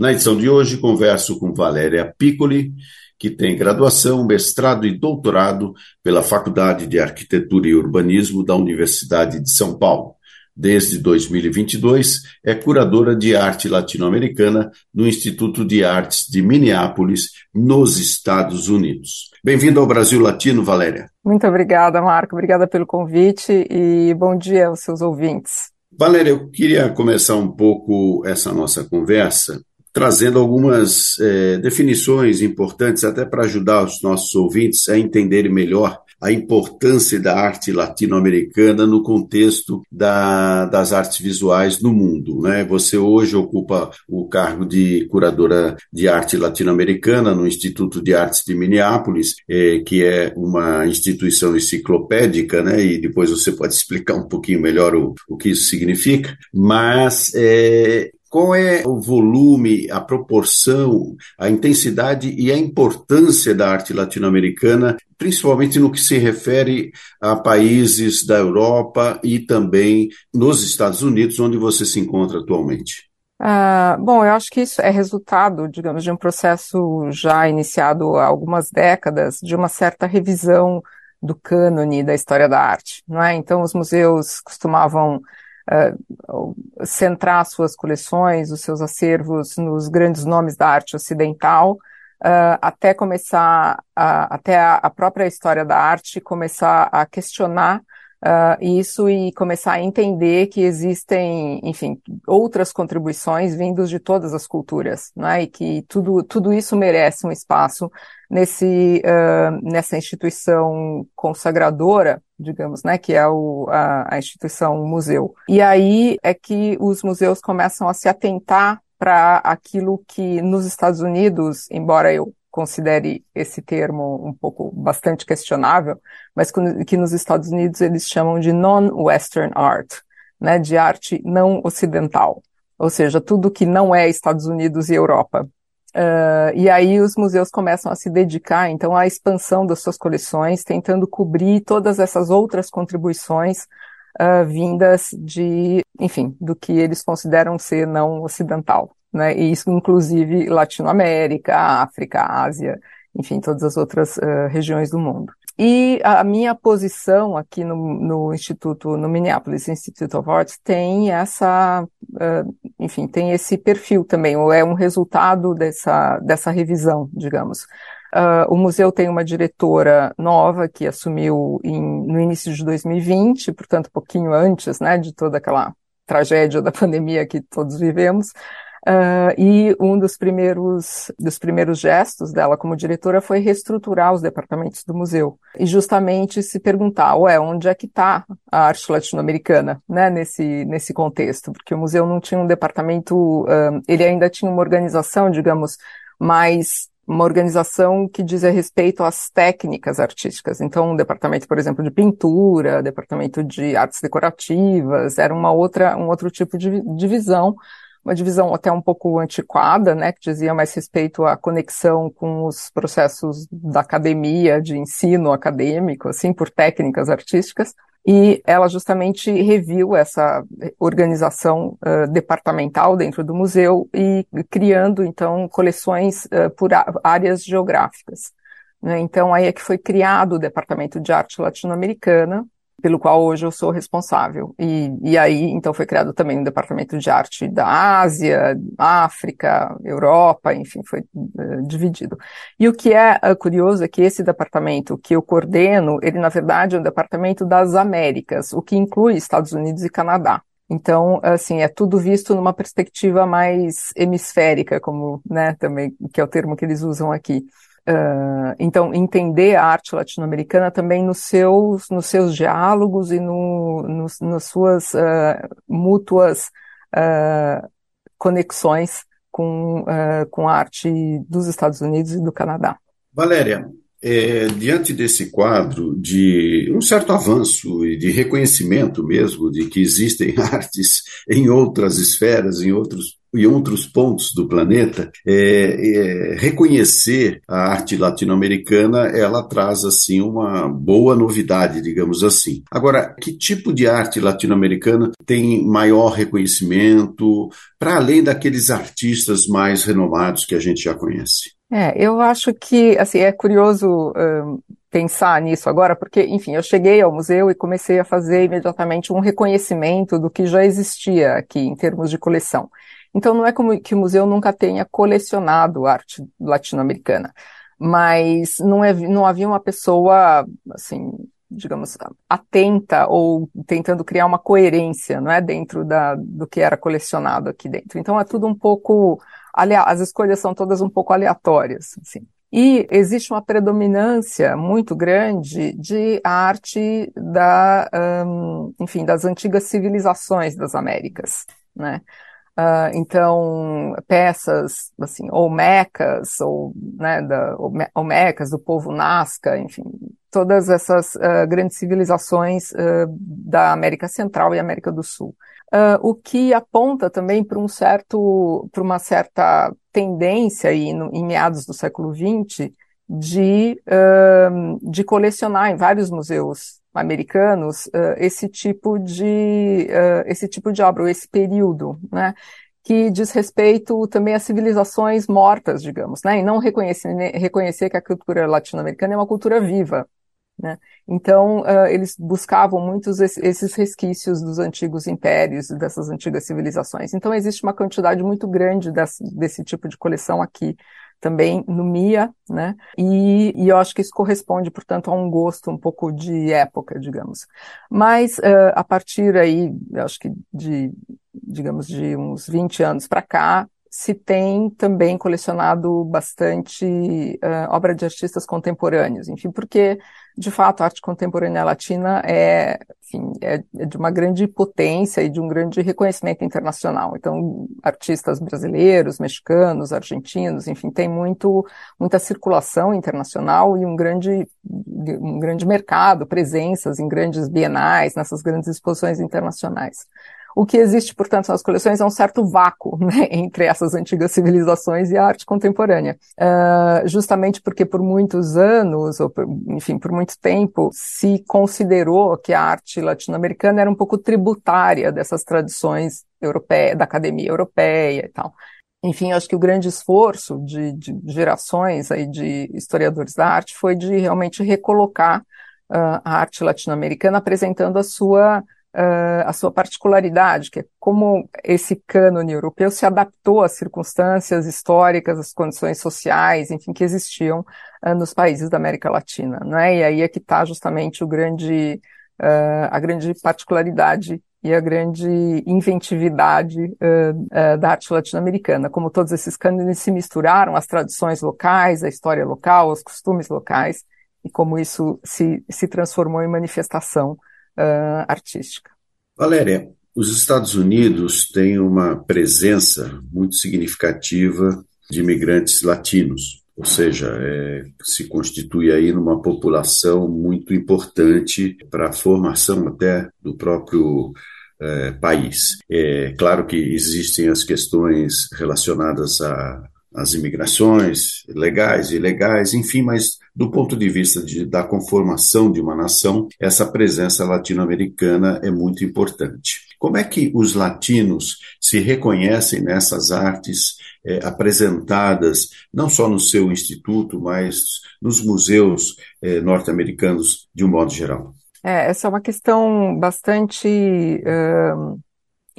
Na edição de hoje, converso com Valéria Piccoli, que tem graduação, mestrado e doutorado pela Faculdade de Arquitetura e Urbanismo da Universidade de São Paulo. Desde 2022, é curadora de arte latino-americana no Instituto de Artes de Minneapolis, nos Estados Unidos. Bem-vindo ao Brasil Latino, Valéria. Muito obrigada, Marco. Obrigada pelo convite e bom dia aos seus ouvintes. Valéria, eu queria começar um pouco essa nossa conversa trazendo algumas é, definições importantes até para ajudar os nossos ouvintes a entenderem melhor a importância da arte latino-americana no contexto da, das artes visuais no mundo. Né? Você hoje ocupa o cargo de curadora de arte latino-americana no Instituto de Artes de Minneapolis, é, que é uma instituição enciclopédica, né? e depois você pode explicar um pouquinho melhor o, o que isso significa, mas é, qual é o volume, a proporção, a intensidade e a importância da arte latino-americana, principalmente no que se refere a países da Europa e também nos Estados Unidos, onde você se encontra atualmente? Uh, bom, eu acho que isso é resultado, digamos, de um processo já iniciado há algumas décadas, de uma certa revisão do cânone da história da arte, não é? Então, os museus costumavam uh, centrar suas coleções, os seus acervos nos grandes nomes da arte ocidental, uh, até começar, a, até a, a, própria história da arte começar a questionar uh, isso e começar a entender que existem, enfim, outras contribuições vindas de todas as culturas, né? E que tudo, tudo isso merece um espaço nesse, uh, nessa instituição consagradora, digamos, né? Que é o, a, a instituição museu. E aí é que os museus começam a se atentar para aquilo que nos Estados Unidos, embora eu considere esse termo um pouco bastante questionável, mas que nos Estados Unidos eles chamam de non-Western art, né, de arte não ocidental, ou seja, tudo que não é Estados Unidos e Europa. Uh, e aí os museus começam a se dedicar, então, à expansão das suas coleções, tentando cobrir todas essas outras contribuições uh, vindas de, enfim, do que eles consideram ser não ocidental né? E isso inclusive Latinoamérica, África, Ásia, enfim, todas as outras uh, regiões do mundo. E a minha posição aqui no, no Instituto, no Minneapolis Institute of Arts, tem essa, uh, enfim, tem esse perfil também, ou é um resultado dessa, dessa revisão, digamos. Uh, o museu tem uma diretora nova que assumiu em, no início de 2020, portanto, pouquinho antes, né, de toda aquela tragédia da pandemia que todos vivemos. Uh, e um dos primeiros, dos primeiros gestos dela como diretora foi reestruturar os departamentos do museu. E justamente se perguntar, ué, onde é que está a arte latino-americana, né, nesse, nesse contexto? Porque o museu não tinha um departamento, uh, ele ainda tinha uma organização, digamos, mais uma organização que diz respeito às técnicas artísticas. Então, um departamento, por exemplo, de pintura, departamento de artes decorativas, era uma outra, um outro tipo de divisão uma divisão até um pouco antiquada, né, que dizia mais respeito à conexão com os processos da academia, de ensino acadêmico, assim, por técnicas artísticas. E ela justamente reviu essa organização uh, departamental dentro do museu e criando, então, coleções uh, por áreas geográficas. Né? Então, aí é que foi criado o Departamento de Arte Latino-Americana, pelo qual hoje eu sou responsável. E, e aí, então, foi criado também um departamento de arte da Ásia, África, Europa, enfim, foi uh, dividido. E o que é uh, curioso é que esse departamento que eu coordeno, ele, na verdade, é um departamento das Américas, o que inclui Estados Unidos e Canadá. Então, assim, é tudo visto numa perspectiva mais hemisférica, como, né, também, que é o termo que eles usam aqui. Uh, então, entender a arte latino-americana também nos seus, nos seus diálogos e no, nos, nas suas uh, mútuas uh, conexões com, com arte dos Estados Unidos e do Canadá. Valéria, é, diante desse quadro de um certo avanço e de reconhecimento mesmo de que existem artes em outras esferas, em outros em outros pontos do planeta, é, é, reconhecer a arte latino-americana, ela traz assim uma boa novidade, digamos assim. Agora, que tipo de arte latino-americana tem maior reconhecimento, para além daqueles artistas mais renomados que a gente já conhece? É, eu acho que, assim, é curioso pensar nisso agora, porque, enfim, eu cheguei ao museu e comecei a fazer imediatamente um reconhecimento do que já existia aqui em termos de coleção. Então, não é como que o museu nunca tenha colecionado arte latino-americana, mas não, é, não havia uma pessoa, assim, digamos, atenta ou tentando criar uma coerência, não é, dentro da, do que era colecionado aqui dentro. Então, é tudo um pouco as escolhas são todas um pouco aleatórias, assim. E existe uma predominância muito grande de arte da, um, enfim, das antigas civilizações das Américas, né? Uh, então, peças, assim, olmecas, ou, né, da, do povo Nazca, enfim, todas essas uh, grandes civilizações uh, da América Central e América do Sul. Uh, o que aponta também para um certo, para uma certa tendência aí no, em meados do século XX de, uh, de colecionar em vários museus americanos uh, esse tipo de esse tipo de obra, ou esse período, né? que diz respeito também às civilizações mortas, digamos, né? E não reconhecer, reconhecer que a cultura latino-americana é uma cultura viva, né? Então, uh, eles buscavam muitos esses resquícios dos antigos impérios, dessas antigas civilizações. Então, existe uma quantidade muito grande desse, desse tipo de coleção aqui, também no MIA, né? E, e, eu acho que isso corresponde, portanto, a um gosto um pouco de época, digamos. Mas, uh, a partir aí, eu acho que de, digamos, de uns 20 anos para cá, se tem também colecionado bastante uh, obra de artistas contemporâneos, enfim, porque de fato a arte contemporânea latina é, enfim, é, é, de uma grande potência e de um grande reconhecimento internacional. Então, artistas brasileiros, mexicanos, argentinos, enfim, tem muito muita circulação internacional e um grande um grande mercado, presenças em grandes bienais, nessas grandes exposições internacionais. O que existe, portanto, nas coleções é um certo vácuo né, entre essas antigas civilizações e a arte contemporânea. Uh, justamente porque por muitos anos, ou por, enfim, por muito tempo, se considerou que a arte latino-americana era um pouco tributária dessas tradições europeias, da academia europeia e tal. Enfim, acho que o grande esforço de, de gerações aí de historiadores da arte foi de realmente recolocar uh, a arte latino-americana apresentando a sua uh, a sua particularidade, que é como esse cânone europeu se adaptou às circunstâncias históricas, às condições sociais, enfim, que existiam uh, nos países da América Latina, não é? E aí é que está justamente o grande, uh, a grande particularidade e a grande inventividade uh, uh, da arte latino-americana. Como todos esses cânones se misturaram, as tradições locais, a história local, os costumes locais, e como isso se, se transformou em manifestação uh, artística. Valéria, os Estados Unidos têm uma presença muito significativa de imigrantes latinos, ou seja, é, se constitui aí numa população muito importante para a formação até do próprio é, país. É claro que existem as questões relacionadas a as imigrações legais e ilegais, enfim, mas do ponto de vista de, da conformação de uma nação, essa presença latino-americana é muito importante. Como é que os latinos se reconhecem nessas artes é, apresentadas, não só no seu instituto, mas nos museus é, norte-americanos de um modo geral? É, essa é uma questão bastante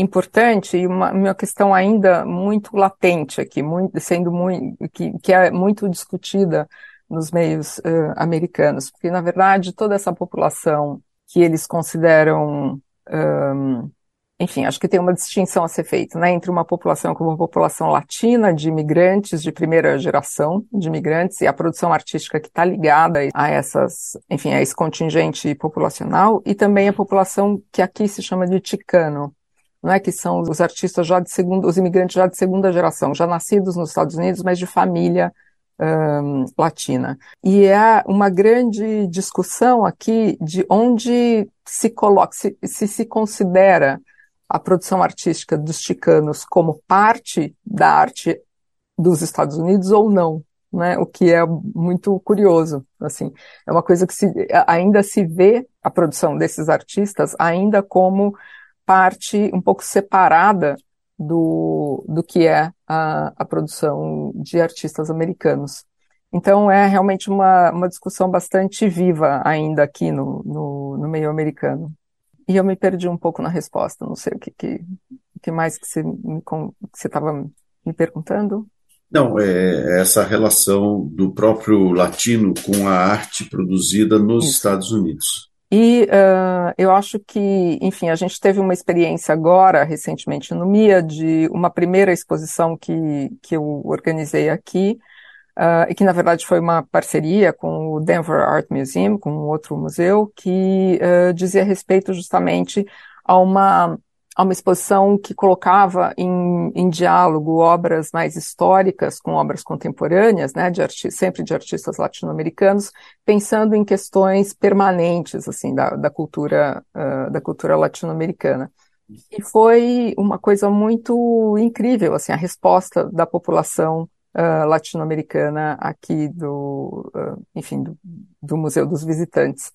importante e uma, uma questão ainda muito latente aqui, muito, sendo muito, que, que é muito discutida nos meios uh, americanos, porque na verdade toda essa população que eles consideram, um, enfim, acho que tem uma distinção a ser feita, né, entre uma população como uma população latina de imigrantes de primeira geração de imigrantes e a produção artística que está ligada a essas, enfim, a esse contingente populacional e também a população que aqui se chama de ticano, não é que são os artistas já de segunda, os imigrantes já de segunda geração, já nascidos nos Estados Unidos, mas de família um, latina. E é uma grande discussão aqui de onde se coloca, se se, se considera a produção artística dos chicanos como parte da arte dos Estados Unidos ou não, né? O que é muito curioso, assim. É uma coisa que se, ainda se vê a produção desses artistas ainda como parte um pouco separada do, do que é a, a produção de artistas americanos. Então é realmente uma, uma discussão bastante viva ainda aqui no, no, no meio americano. E eu me perdi um pouco na resposta, não sei o que, que, que mais que você estava me, me perguntando. Não, é essa relação do próprio latino com a arte produzida nos Isso. Estados Unidos. E uh, eu acho que, enfim, a gente teve uma experiência agora, recentemente no MIA, de uma primeira exposição que, que eu organizei aqui, uh, e que na verdade foi uma parceria com o Denver Art Museum, com outro museu, que uh, dizia respeito justamente a uma a uma exposição que colocava em, em, diálogo obras mais históricas com obras contemporâneas, né, de sempre de artistas latino-americanos, pensando em questões permanentes, assim, da, da cultura, uh, da cultura latino-americana. E foi uma coisa muito incrível, assim, a resposta da população uh, latino-americana aqui do, uh, enfim, do, do, Museu dos Visitantes,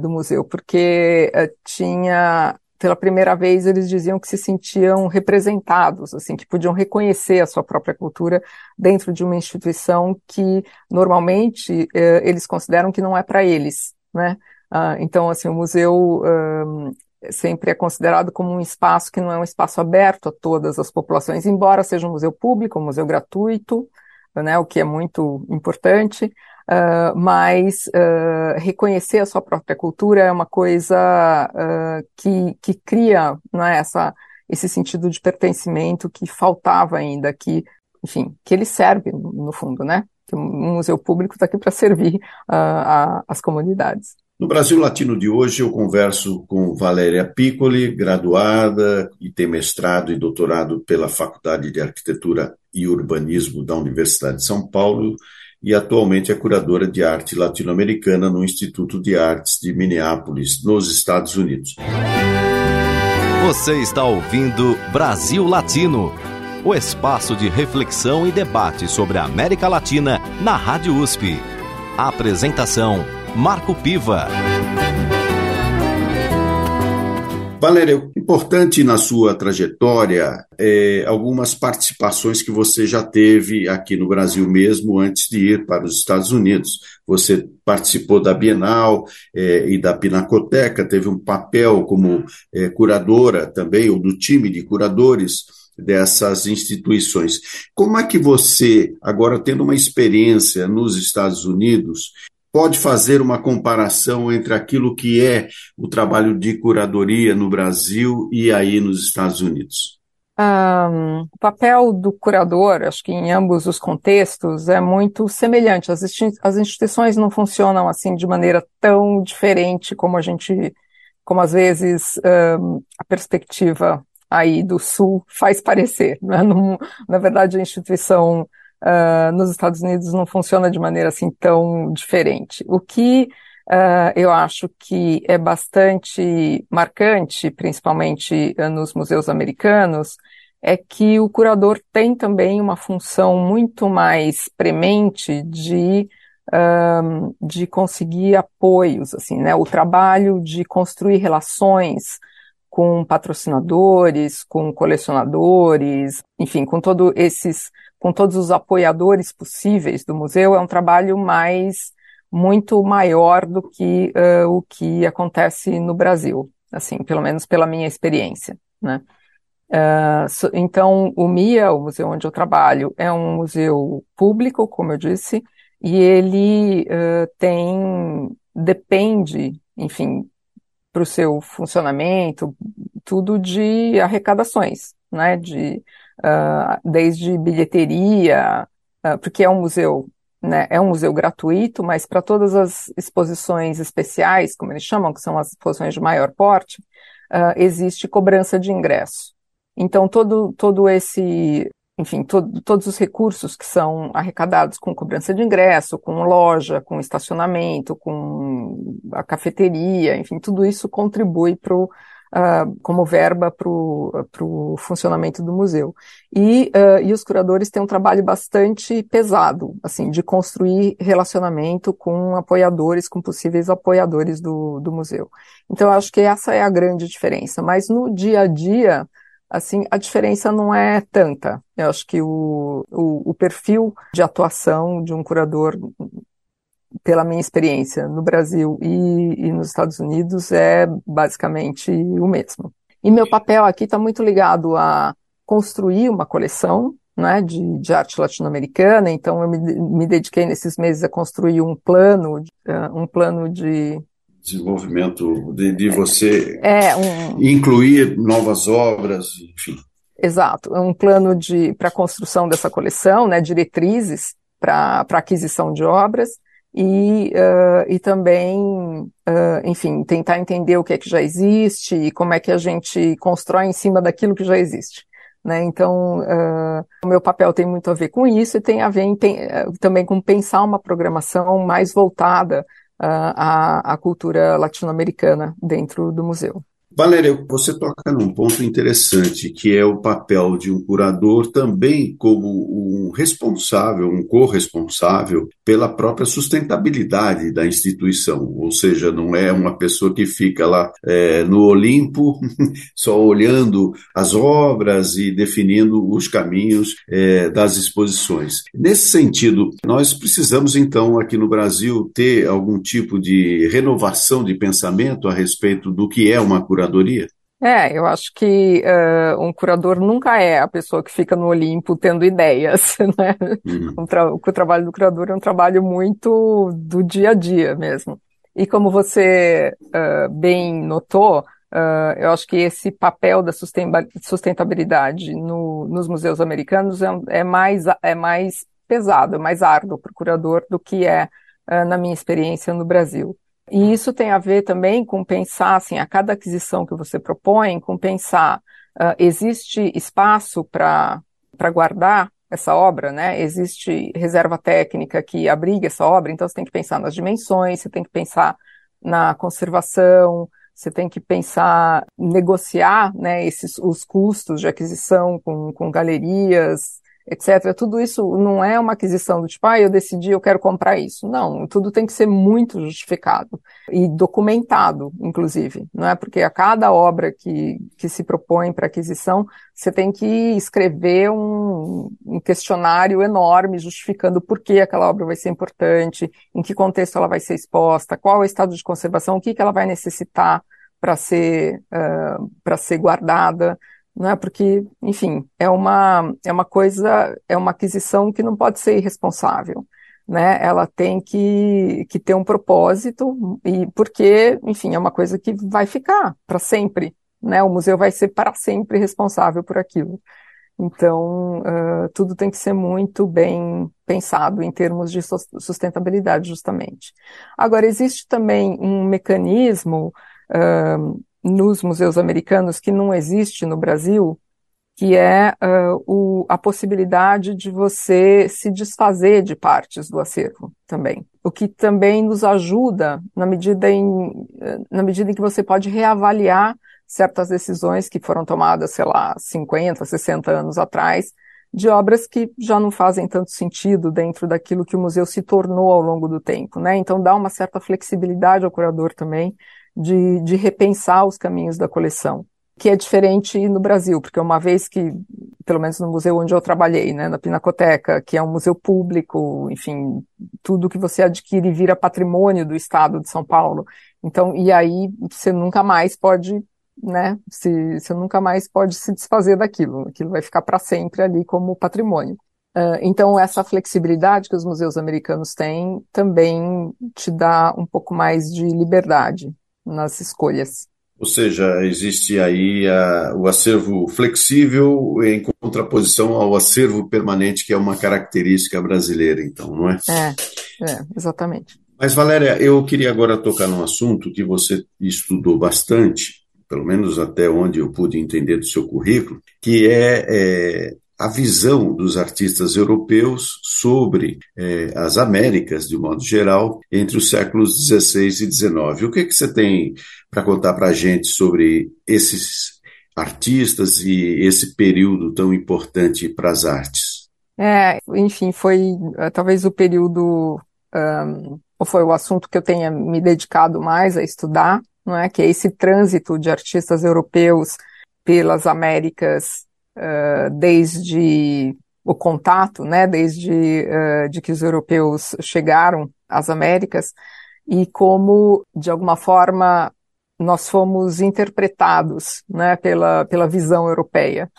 do museu, porque tinha pela primeira vez eles diziam que se sentiam representados, assim, que podiam reconhecer a sua própria cultura dentro de uma instituição que normalmente eh, eles consideram que não é para eles, né? Ah, então, assim, o museu um, sempre é considerado como um espaço que não é um espaço aberto a todas as populações, embora seja um museu público, um museu gratuito, né, o que é muito importante, Mas uh, reconhecer a sua própria cultura é uma coisa uh, que, que cria né, essa, esse sentido de pertencimento que faltava ainda, que, enfim, que ele serve, no fundo, né? Que um museu público está aqui para servir as comunidades. No Brasil Latino de hoje, eu converso com Valéria Piccoli, graduada e tem mestrado e doutorado pela Faculdade de Arquitetura e Urbanismo da Universidade de São Paulo e atualmente é curadora de arte latino-americana no Instituto de Artes de Minneapolis, nos Estados Unidos. Você está ouvindo Brasil Latino, o espaço de reflexão e debate sobre a América Latina na Rádio USP. A apresentação Marco Piva. Valéria, importante na sua trajetória é, algumas participações que você já teve aqui no Brasil mesmo antes de ir para os Estados Unidos. Você participou da Bienal é, e da Pinacoteca, teve um papel como é, curadora também, ou do time de curadores dessas instituições. Como é que você, agora tendo uma experiência nos Estados Unidos, pode fazer uma comparação entre aquilo que é o trabalho de curadoria no Brasil e aí nos Estados Unidos? Um, o papel do curador, acho que em ambos os contextos, é muito semelhante. As, as instituições não funcionam assim de maneira tão diferente como a gente, como às vezes um, a perspectiva aí do Sul faz parecer. Né? na verdade, a instituição uh, nos Estados Unidos não funciona de maneira assim tão diferente. O que uh, eu acho que é bastante marcante, principalmente uh, nos museus americanos, é que o curador tem também uma função muito mais premente de um, de conseguir apoios, assim, né? O trabalho de construir relações com patrocinadores, com colecionadores, enfim, com todos esses com todos os apoiadores possíveis do museu, é um trabalho mais, muito maior do que uh, o que acontece no Brasil, assim, pelo menos pela minha experiência, né. Uh, so, então, o MIA, o museu onde eu trabalho, é um museu público, como eu disse, e ele uh, tem, depende, enfim, para o seu funcionamento, tudo de arrecadações, né, de uh, desde bilheteria, uh, porque é um museu, né, é um museu gratuito, mas para todas as exposições especiais, como eles chamam, que são as exposições de maior porte, uh, existe cobrança de ingresso. Então, todo, todo esse, enfim, todo, todos os recursos que são arrecadados com cobrança de ingresso, com loja, com estacionamento, com a cafeteria, enfim, tudo isso contribui para o uh, como verba para o funcionamento do museu. E, uh, e os curadores têm um trabalho bastante pesado, assim, de construir relacionamento com apoiadores, com possíveis apoiadores do, do museu. Então, acho que essa é a grande diferença. Mas no dia a dia, assim, a diferença não é tanta. Eu acho que o, o, o perfil de atuação de um curador pela minha experiência no Brasil e, e nos Estados Unidos, é basicamente o mesmo. E meu papel aqui está muito ligado a construir uma coleção né, de, de arte latino-americana, então eu me, me, dediquei nesses meses a construir um plano, uh, um plano de desenvolvimento de, de você é, um... incluir novas obras, enfim. Exato, um plano de para a construção dessa coleção, né, diretrizes para aquisição de obras e, uh, e também, uh, enfim, tentar entender o que é que já existe e como é que a gente constrói em cima daquilo que já existe. Né? Então, uh, o meu papel tem muito a ver com isso e tem a ver em, também com pensar uma programação mais voltada à, à cultura latino-americana dentro do museu. Valéria, você toca num ponto interessante, que é o papel de um curador também como um responsável, um corresponsável pela própria sustentabilidade da instituição. Ou seja, não é uma pessoa que fica lá é, no Olimpo só olhando as obras e definindo os caminhos é, das exposições. Nesse sentido, nós precisamos então aqui no Brasil ter algum tipo de renovação de pensamento a respeito do que é uma curadoria curadoria? É, eu acho que uh, um curador nunca é a pessoa que fica no Olimpo tendo ideias, né? Uhum. O, tra o, trabalho do curador é um trabalho muito do dia a dia mesmo. E como você uh, bem notou, uh, eu acho que esse papel da sustentabilidade no, nos museus americanos é, é, mais, é mais pesado, é mais árduo para o curador do que é na minha experiência no Brasil. E isso tem a ver também com pensar, assim, a cada aquisição que você propõe, com pensar, uh, existe espaço para guardar essa obra, né? Existe reserva técnica que abriga essa obra, então você tem que pensar nas dimensões, você tem que pensar na conservação, você tem que pensar, negociar, né, esses, os custos de aquisição com, com galerias, etc. Tudo isso não é uma aquisição do tipo, ah, eu decidi, eu quero comprar isso. Não, tudo tem que ser muito justificado e documentado, inclusive. Não é porque a cada obra que, que se propõe para aquisição, você tem que escrever um, um questionário enorme justificando por que aquela obra vai ser importante, em que contexto ela vai ser exposta, qual é o estado de conservação, o que, que ela vai necessitar para ser, uh, para ser guardada não é? Porque, enfim, é uma, é uma coisa, é uma aquisição que não pode ser irresponsável, né? Ela tem que, que ter um propósito e porque, enfim, é uma coisa que vai ficar para sempre, né? O museu vai ser para sempre responsável por aquilo. Então, uh, tudo tem que ser muito bem pensado em termos de sustentabilidade, justamente. Agora, existe também um mecanismo uh, nos museus americanos que não existe no Brasil, que é uh, o, a possibilidade de você se desfazer de partes do acervo também. O que também nos ajuda na medida em, na medida em que você pode reavaliar certas decisões que foram tomadas, sei lá, 50, 60 anos atrás, de obras que já não fazem tanto sentido dentro daquilo que o museu se tornou ao longo do tempo, né? Então dá uma certa flexibilidade ao curador também de, de repensar os caminhos da coleção, que é diferente no Brasil, porque uma vez que, pelo menos no museu onde eu trabalhei, né, na Pinacoteca, que é um museu público, enfim, tudo que você adquire vira patrimônio do Estado de São Paulo. Então, e aí você nunca mais pode né? Se, você nunca mais pode se desfazer daquilo. Aquilo vai ficar para sempre ali como patrimônio. Uh, então, essa flexibilidade que os museus americanos têm também te dá um pouco mais de liberdade nas escolhas. Ou seja, existe aí a, o acervo flexível em contraposição ao acervo permanente, que é uma característica brasileira, então, não é? É, é exatamente. Mas, Valéria, eu queria agora tocar num assunto que você estudou bastante, pelo menos até onde eu pude entender do seu currículo, que é, é a visão dos artistas europeus sobre é, as Américas, de modo geral, entre os séculos XVI e XIX. O que, que você tem para contar para a gente sobre esses artistas e esse período tão importante para as artes? É, enfim, foi uh, talvez o período, um, ou foi o assunto que eu tenha me dedicado mais a estudar, não é? Que é esse trânsito de artistas europeus pelas Américas uh, desde o contato, né? Desde uh, de que os europeus chegaram às Américas e como de alguma forma nós fomos interpretados, né? Pela pela visão europeia.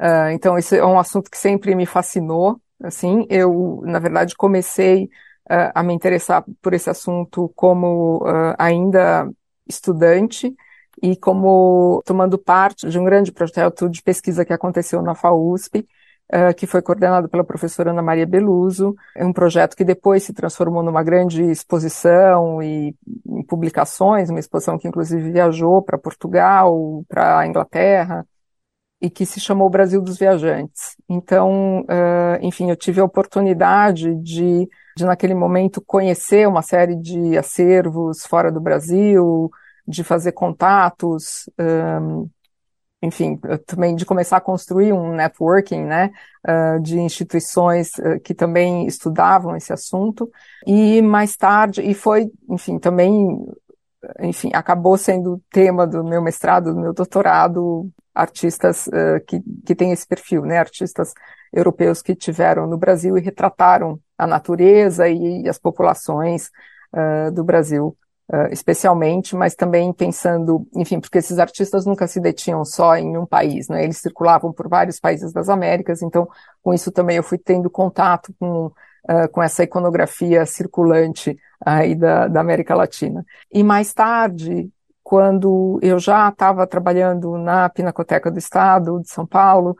Uh, então, esse é um assunto que sempre me fascinou. Assim, eu, na verdade, comecei uh, a me interessar por esse assunto como ainda estudante e como tomando parte de um grande projeto de pesquisa que aconteceu na FAUSP, Uh, que foi coordenado pela professora Ana Maria Beluso, é um projeto que depois se transformou numa grande exposição e publicações, uma exposição que inclusive viajou para Portugal, para a Inglaterra, e que se chamou Brasil dos Viajantes. Então, uh, enfim, eu tive a oportunidade de, de, naquele momento, conhecer uma série de acervos fora do Brasil, de fazer contatos, um, enfim, também de começar a construir um networking, né, uh, de instituições uh, que também estudavam esse assunto. E mais tarde, e foi, enfim, também enfim, acabou sendo tema do meu mestrado, do meu doutorado, artistas uh, que, que têm esse perfil, né? Artistas europeus que tiveram no Brasil e retrataram a natureza e, as populações do Brasil, uh, especialmente, mas também pensando, enfim, porque esses artistas nunca se detinham só em um país, né? Eles circulavam por vários países das Américas, então, com isso também eu fui tendo contato com uh, com essa iconografia circulante aí da, da América Latina. E mais tarde, quando eu já estava trabalhando na Pinacoteca do Estado de São Paulo,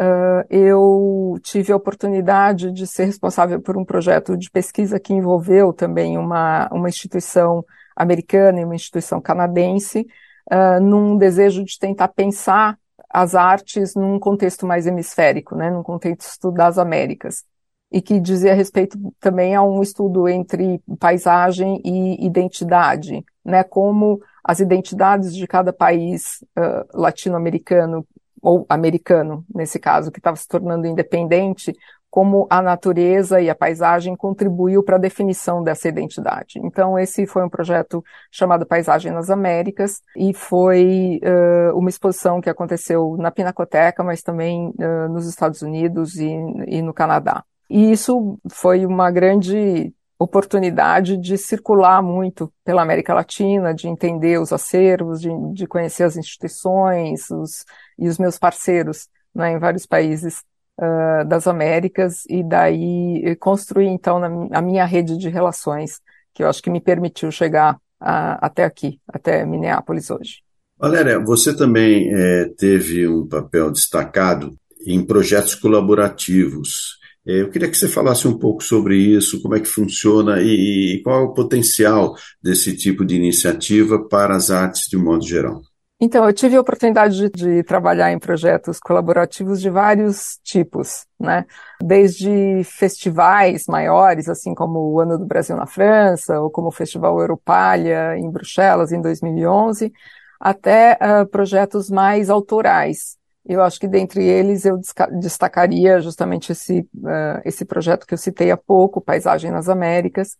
uh, eu tive a oportunidade de ser responsável por um projeto de pesquisa que envolveu também uma, uma instituição americana e uma instituição canadense, uh, num desejo de tentar pensar as artes num contexto mais hemisférico, né, num contexto das Américas e que dizia respeito também a um estudo entre paisagem e identidade, né? Como as identidades de cada país uh, latino-americano ou americano, nesse caso, que estava se tornando independente, como a natureza e a paisagem contribuiu para a definição dessa identidade. Então, esse foi um projeto chamado Paisagem nas Américas e foi uh, uma exposição que aconteceu na Pinacoteca, mas também uh, nos Estados Unidos e, e no Canadá. E isso foi uma grande oportunidade de circular muito pela América Latina, de entender os acervos, de, de conhecer as instituições os, e os meus parceiros né, em vários países uh, das Américas, e daí construir então na, a minha rede de relações, que eu acho que me permitiu chegar a, até aqui, até Minneapolis hoje. Valéria, você também é, teve um papel destacado em projetos colaborativos é, eu queria que você falasse um pouco sobre isso, como é que funciona e, e qual é o potencial desse tipo de iniciativa para as artes de modo geral. Então, eu tive a oportunidade de, de, trabalhar em projetos colaborativos de vários tipos, né? Desde festivais maiores, assim como o Ano do Brasil na França, ou como o Festival Europalha em Bruxelas em 2011, até uh, projetos mais autorais, eu acho que dentre eles eu destacaria justamente esse, uh, esse projeto que eu citei há pouco, Paisagem nas Américas,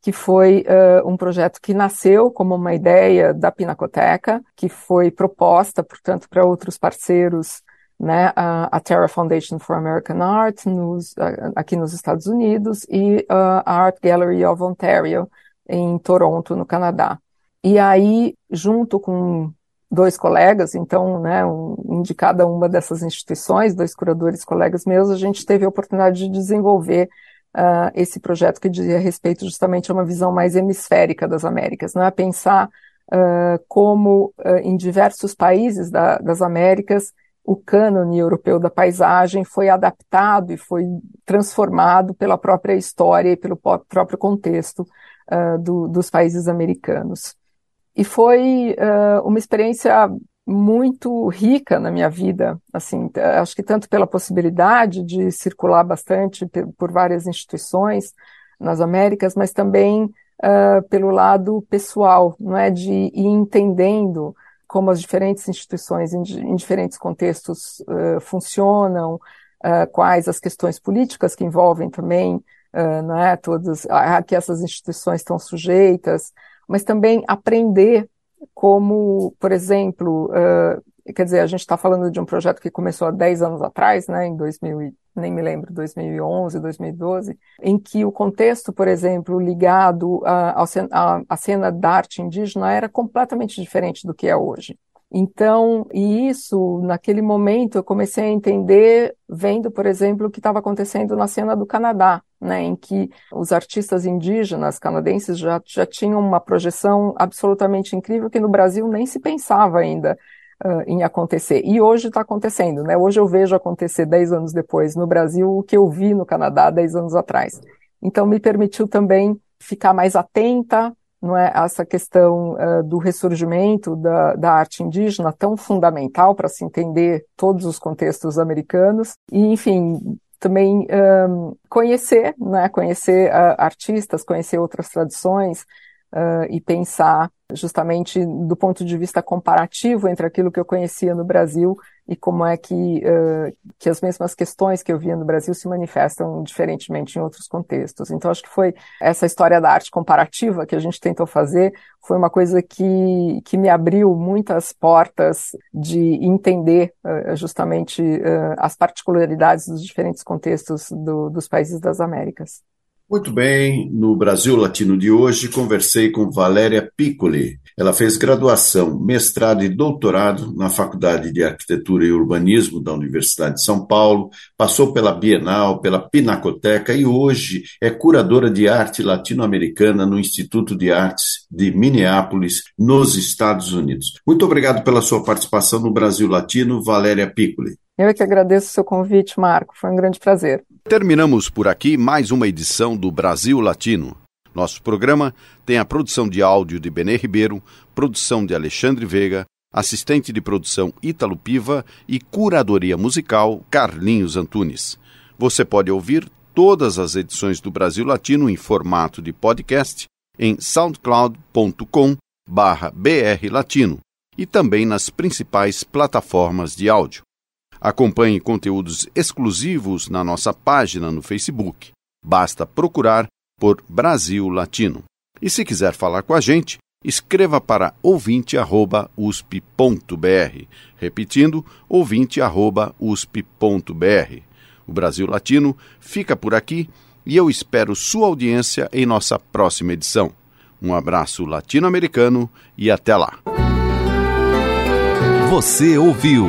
que foi uh, um projeto que nasceu como uma ideia da Pinacoteca, que foi proposta, portanto, para outros parceiros, né, a, a, Terra Foundation for American Art nos, uh, aqui nos Estados Unidos e a Art Gallery of Ontario em Toronto, no Canadá. E aí, junto com dois colegas, então, né, um, de cada uma dessas instituições, dois curadores colegas meus, a gente teve a oportunidade de desenvolver uh, esse projeto que dizia respeito justamente a uma visão mais hemisférica das Américas, né, a pensar uh, como uh, em diversos países da, das Américas o cânone europeu da paisagem foi adaptado e foi transformado pela própria história e pelo próprio contexto do, dos países americanos. E foi uma experiência muito rica na minha vida, assim, acho que tanto pela possibilidade de circular bastante por várias instituições nas Américas, mas também uh, pelo lado pessoal, não é, de ir entendendo como as diferentes instituições em, em diferentes contextos uh, funcionam, uh, quais as questões políticas que envolvem também, não é, todas, a, que essas instituições estão sujeitas, mas também aprender como, por exemplo, uh, quer dizer, a gente está falando de um projeto que começou há 10 anos atrás, né, em 2000, nem me lembro, 2011, 2012, em que o contexto, por exemplo, ligado à cena da arte indígena era completamente diferente do que é hoje. Então, e isso, naquele momento, eu comecei a entender, vendo, por exemplo, o que estava acontecendo na cena do Canadá, né, em que os artistas indígenas canadenses já, já tinham uma projeção absolutamente incrível que no Brasil nem se pensava ainda uh, em acontecer. E hoje está acontecendo, né? Hoje eu vejo acontecer dez anos depois no Brasil o que eu vi no Canadá dez anos atrás. Então, me permitiu também ficar mais atenta não é, essa questão uh, do ressurgimento da, da, arte indígena tão fundamental para se entender todos os contextos americanos e enfim também um, conhecer né conhecer uh, artistas conhecer outras tradições uh, e pensar justamente do ponto de vista comparativo entre aquilo que eu conhecia no Brasil e como é que, uh, que as mesmas questões que eu via no Brasil se manifestam diferentemente em outros contextos. Então, acho que foi essa história da arte comparativa que a gente tentou fazer, foi uma coisa que, que me abriu muitas portas de entender uh, justamente uh, as particularidades dos diferentes contextos do, dos países das Américas. Muito bem, no Brasil Latino de hoje conversei com Valéria Piccoli. Ela fez graduação, mestrado e doutorado na Faculdade de Arquitetura e Urbanismo da Universidade de São Paulo, passou pela Bienal, pela Pinacoteca e hoje é curadora de arte latino-americana no Instituto de Artes de Minneapolis, nos Estados Unidos. Muito obrigado pela sua participação no Brasil Latino, Valéria Piccoli. Eu é que agradeço o seu convite, Marco. Foi um grande prazer. Terminamos por aqui mais uma edição do Brasil Latino. Nosso programa tem a produção de áudio de Benê Ribeiro, produção de Alexandre Veiga, assistente de produção Ítalo Piva e curadoria musical Carlinhos Antunes. Você pode ouvir todas as edições do Brasil Latino em formato de podcast em soundcloud.com brlatino e também nas principais plataformas de áudio. Acompanhe conteúdos exclusivos na nossa página no Facebook. Basta procurar por Brasil Latino. E se quiser falar com a gente, escreva para ouvinte@usp.br, repetindo ouvinte@usp.br. O Brasil Latino fica por aqui e eu espero sua audiência em nossa próxima edição. Um abraço latino-americano e até lá. Você ouviu